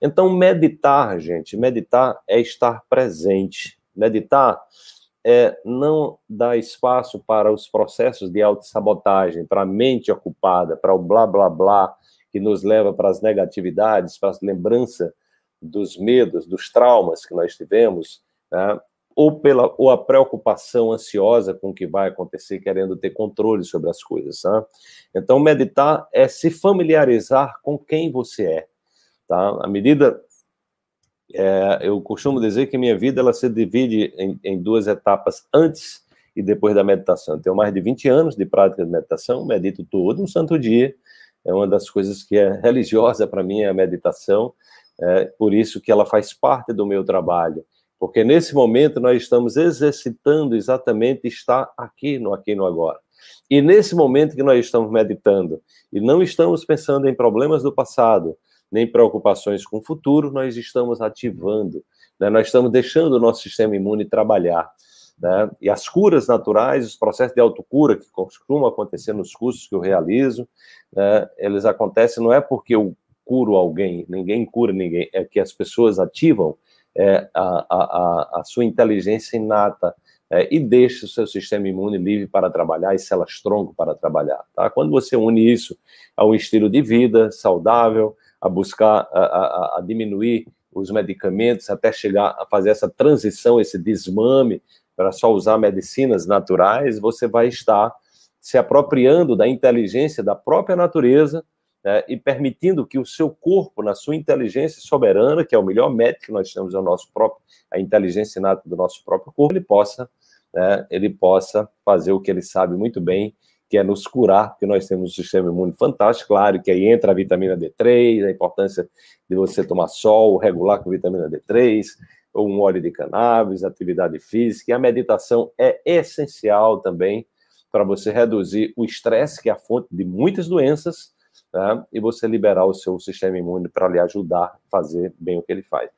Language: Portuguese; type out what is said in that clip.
Então, meditar, gente, meditar é estar presente. Meditar é não dar espaço para os processos de autossabotagem, para a mente ocupada, para o blá blá blá, que nos leva para as negatividades, para a lembrança dos medos, dos traumas que nós tivemos, né? ou, pela, ou a preocupação ansiosa com o que vai acontecer, querendo ter controle sobre as coisas. Né? Então, meditar é se familiarizar com quem você é. Tá? À medida. É, eu costumo dizer que minha vida ela se divide em, em duas etapas antes e depois da meditação. Eu tenho mais de 20 anos de prática de meditação, medito todo um santo dia. É uma das coisas que é religiosa para mim, é a meditação. É por isso que ela faz parte do meu trabalho. Porque nesse momento nós estamos exercitando exatamente estar aqui no aqui no agora. E nesse momento que nós estamos meditando e não estamos pensando em problemas do passado, nem preocupações com o futuro, nós estamos ativando, né? nós estamos deixando o nosso sistema imune trabalhar. Né? E as curas naturais, os processos de autocura que costumam acontecer nos cursos que eu realizo, né? eles acontecem não é porque eu curo alguém, ninguém cura ninguém, é que as pessoas ativam é, a, a, a, sua inteligência inata é, e deixa o seu sistema imune livre para trabalhar e células tronco para trabalhar. Tá? Quando você une isso a um estilo de vida saudável, a buscar a, a, a diminuir os medicamentos até chegar a fazer essa transição, esse desmame para só usar medicinas naturais, você vai estar se apropriando da inteligência da própria natureza né, e permitindo que o seu corpo, na sua inteligência soberana, que é o melhor método que nós temos, é o nosso próprio, a inteligência inata do nosso próprio corpo, ele possa, né, ele possa fazer o que ele sabe muito bem, que é nos curar, porque nós temos um sistema imune fantástico, claro, que aí entra a vitamina D3, a importância de você tomar sol, regular com vitamina D3, ou um óleo de cannabis, atividade física, e a meditação é essencial também para você reduzir o estresse, que é a fonte de muitas doenças, né? e você liberar o seu sistema imune para lhe ajudar a fazer bem o que ele faz.